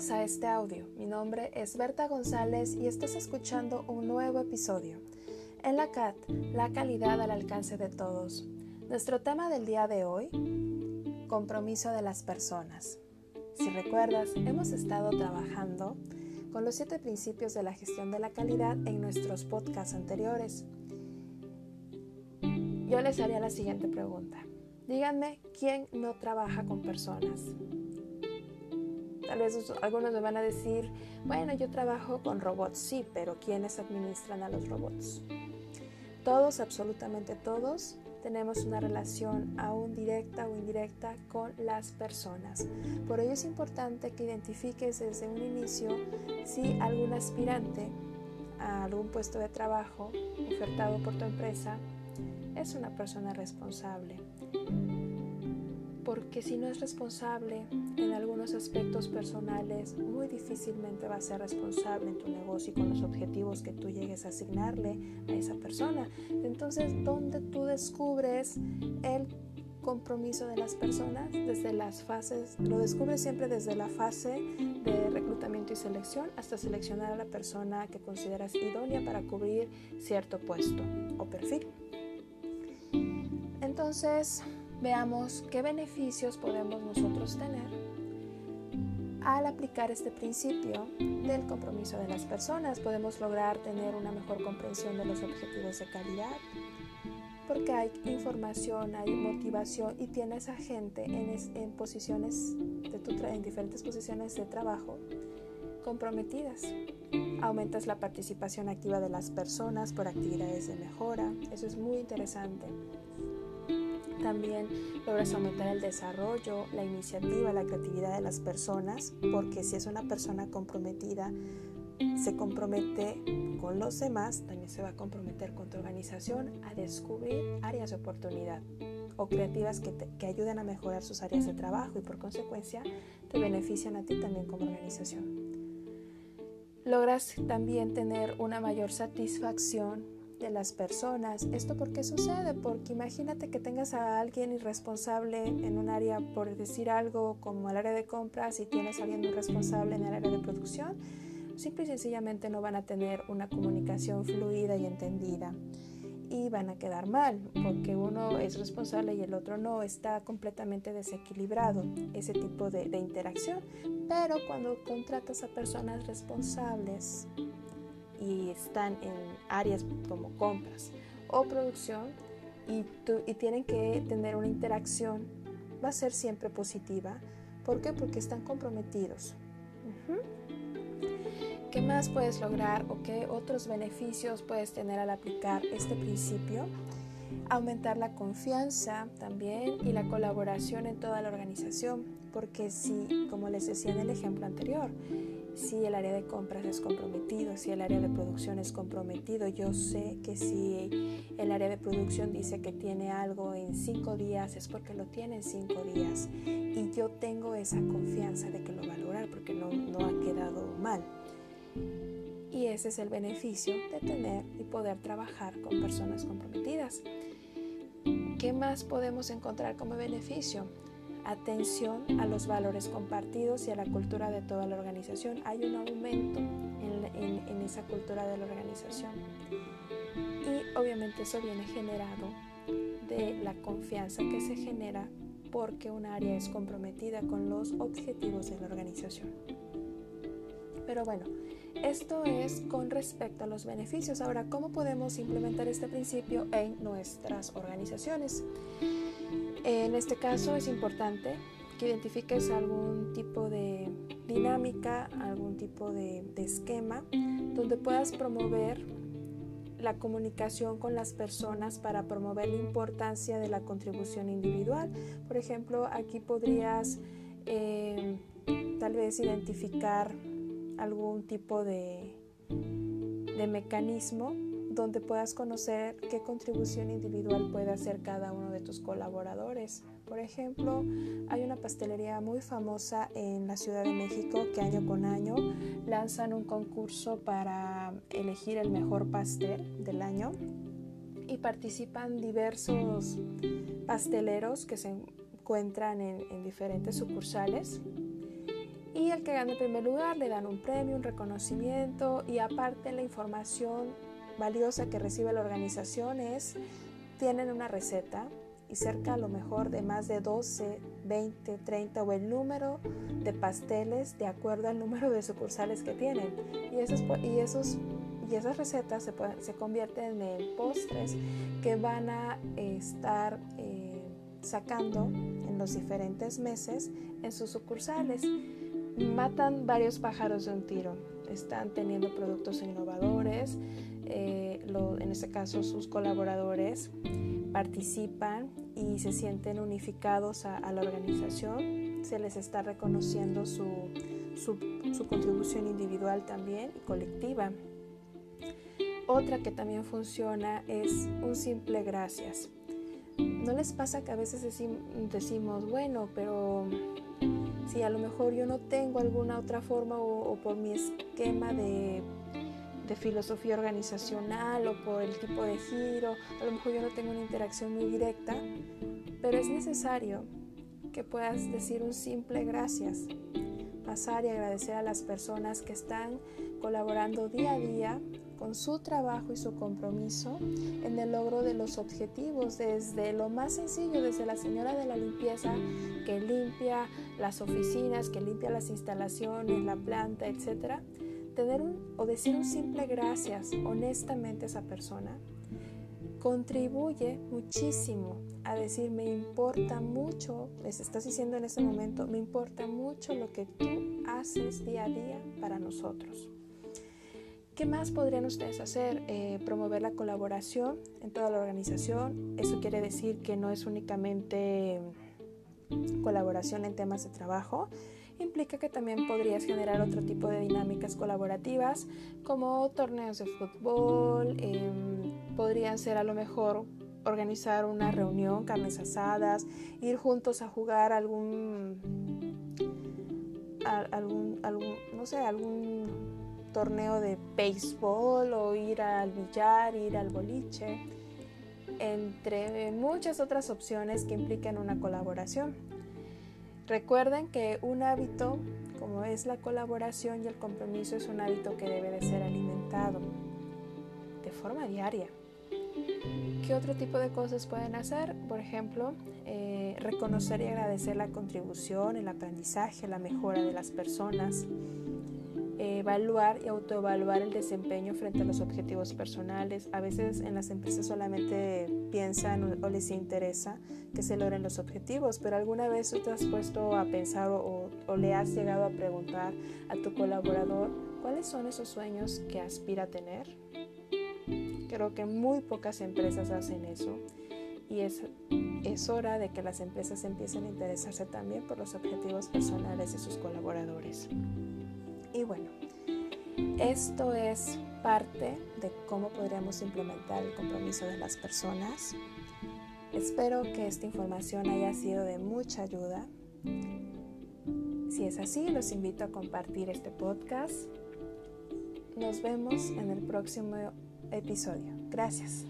Bienvenidos a este audio. Mi nombre es Berta González y estás escuchando un nuevo episodio. En la CAT, la calidad al alcance de todos. Nuestro tema del día de hoy, compromiso de las personas. Si recuerdas, hemos estado trabajando con los siete principios de la gestión de la calidad en nuestros podcasts anteriores. Yo les haría la siguiente pregunta. Díganme, ¿quién no trabaja con personas? Tal vez algunos me van a decir, bueno, yo trabajo con robots, sí, pero ¿quiénes administran a los robots? Todos, absolutamente todos, tenemos una relación aún directa o indirecta con las personas. Por ello es importante que identifiques desde un inicio si algún aspirante a algún puesto de trabajo ofertado por tu empresa es una persona responsable porque si no es responsable en algunos aspectos personales, muy difícilmente va a ser responsable en tu negocio y con los objetivos que tú llegues a asignarle a esa persona. Entonces, ¿dónde tú descubres el compromiso de las personas? Desde las fases, lo descubres siempre desde la fase de reclutamiento y selección hasta seleccionar a la persona que consideras idónea para cubrir cierto puesto o perfil. Entonces, veamos qué beneficios podemos nosotros tener al aplicar este principio del compromiso de las personas. Podemos lograr tener una mejor comprensión de los objetivos de calidad, porque hay información, hay motivación y tienes a gente en, en posiciones de tu en diferentes posiciones de trabajo comprometidas. Aumentas la participación activa de las personas por actividades de mejora. Eso es muy interesante. También logras aumentar el desarrollo, la iniciativa, la creatividad de las personas, porque si es una persona comprometida, se compromete con los demás, también se va a comprometer con tu organización a descubrir áreas de oportunidad o creativas que, que ayuden a mejorar sus áreas de trabajo y por consecuencia te benefician a ti también como organización. Logras también tener una mayor satisfacción de las personas. ¿Esto por qué sucede? Porque imagínate que tengas a alguien irresponsable en un área, por decir algo, como el área de compras y tienes a alguien irresponsable en el área de producción, simple y sencillamente no van a tener una comunicación fluida y entendida y van a quedar mal porque uno es responsable y el otro no, está completamente desequilibrado ese tipo de, de interacción. Pero cuando contratas a personas responsables, y están en áreas como compras o producción y, y tienen que tener una interacción, va a ser siempre positiva. ¿Por qué? Porque están comprometidos. ¿Qué más puedes lograr o qué otros beneficios puedes tener al aplicar este principio? Aumentar la confianza también y la colaboración en toda la organización, porque si, como les decía en el ejemplo anterior, si el área de compras es comprometido, si el área de producción es comprometido. Yo sé que si el área de producción dice que tiene algo en cinco días, es porque lo tiene en cinco días. Y yo tengo esa confianza de que lo va a lograr porque no, no ha quedado mal. Y ese es el beneficio de tener y poder trabajar con personas comprometidas. ¿Qué más podemos encontrar como beneficio? Atención a los valores compartidos y a la cultura de toda la organización. Hay un aumento en, esa cultura de la organización. Y obviamente eso viene generado de la confianza que se genera porque un área es comprometida con los objetivos de la organización. Pero bueno, esto es con respecto a los beneficios. Ahora, ¿cómo podemos implementar este principio en nuestras organizaciones? En este caso es importante que identifiques algún tipo de dinámica, algún tipo de, esquema donde puedas promover la comunicación con las personas para promover la importancia de la contribución individual. Por ejemplo, aquí podrías eh, tal vez identificar algún tipo de, de mecanismo donde puedas conocer qué contribución individual puede hacer cada uno de tus colaboradores. Por ejemplo, hay una pastelería muy famosa en la Ciudad de México que año con año lanzan un concurso para elegir el mejor pastel del año y participan diversos pasteleros que se encuentran en, en diferentes sucursales Y el que gane el primer lugar le dan un premio, un reconocimiento y aparte la información valiosa que recibe la organización es, tienen una receta y cerca a lo mejor de más de 12, 20, 30 o el número de pasteles de acuerdo al número de sucursales que tienen. Y, esos, y, esos, y esas recetas se, se convierten en postres que van a estar eh, sacando en los diferentes meses en sus sucursales. Matan varios pájaros de un tiro. Están teniendo productos innovadores, eh, en este caso sus colaboradores participan y se sienten unificados a, la organización, se les está reconociendo su, su, contribución individual también y colectiva. Otra que también funciona es un simple gracias. ¿No les pasa que a veces decimos, bueno, pero si a lo mejor yo no tengo alguna otra forma o por mi esquema de de filosofía organizacional o por el tipo de giro, a lo mejor yo no tengo una interacción muy directa, pero es necesario que puedas decir un simple gracias, pasar y agradecer a las personas que están colaborando día a día con su trabajo y su compromiso en el logro de los objetivos, desde lo más sencillo, desde la señora de la limpieza que limpia las oficinas, que limpia las instalaciones, la planta, etcétera, tener un, o decir un simple gracias honestamente a esa persona contribuye muchísimo a decir me importa mucho, les estás diciendo en ese momento, me importa mucho lo que tú haces día a día para nosotros. ¿Qué más podrían ustedes hacer? Eh, promover la colaboración en toda la organización. Eso quiere decir que no es únicamente colaboración en temas de trabajo, implica que también podrías generar otro tipo de dinámicas colaborativas como torneos de fútbol, em, podrían ser a lo mejor organizar una reunión, carnes asadas, ir juntos a jugar algún, algún, algún no sé, algún torneo de béisbol o ir al billar, ir al boliche, entre muchas otras opciones que implican una colaboración. Recuerden que un hábito, como es la colaboración y el compromiso, es un hábito que debe de ser alimentado de forma diaria. ¿Qué otro tipo de cosas pueden hacer? Por ejemplo, eh, reconocer y agradecer la contribución, el aprendizaje, la mejora de las personas, evaluar y autoevaluar el desempeño frente a los objetivos personales. A veces en las empresas solamente piensan o les interesa que se logren los objetivos, pero alguna vez tú te has puesto a pensar o, le has llegado a preguntar a tu colaborador cuáles son esos sueños que aspira a tener. Creo que muy pocas empresas hacen eso y es, es hora de que las empresas empiecen a interesarse también por los objetivos personales de sus colaboradores. Y bueno, esto es parte de cómo podríamos implementar el compromiso de las personas. Espero que esta información haya sido de mucha ayuda. Si es así, los invito a compartir este podcast. Nos vemos en el próximo episodio. Gracias.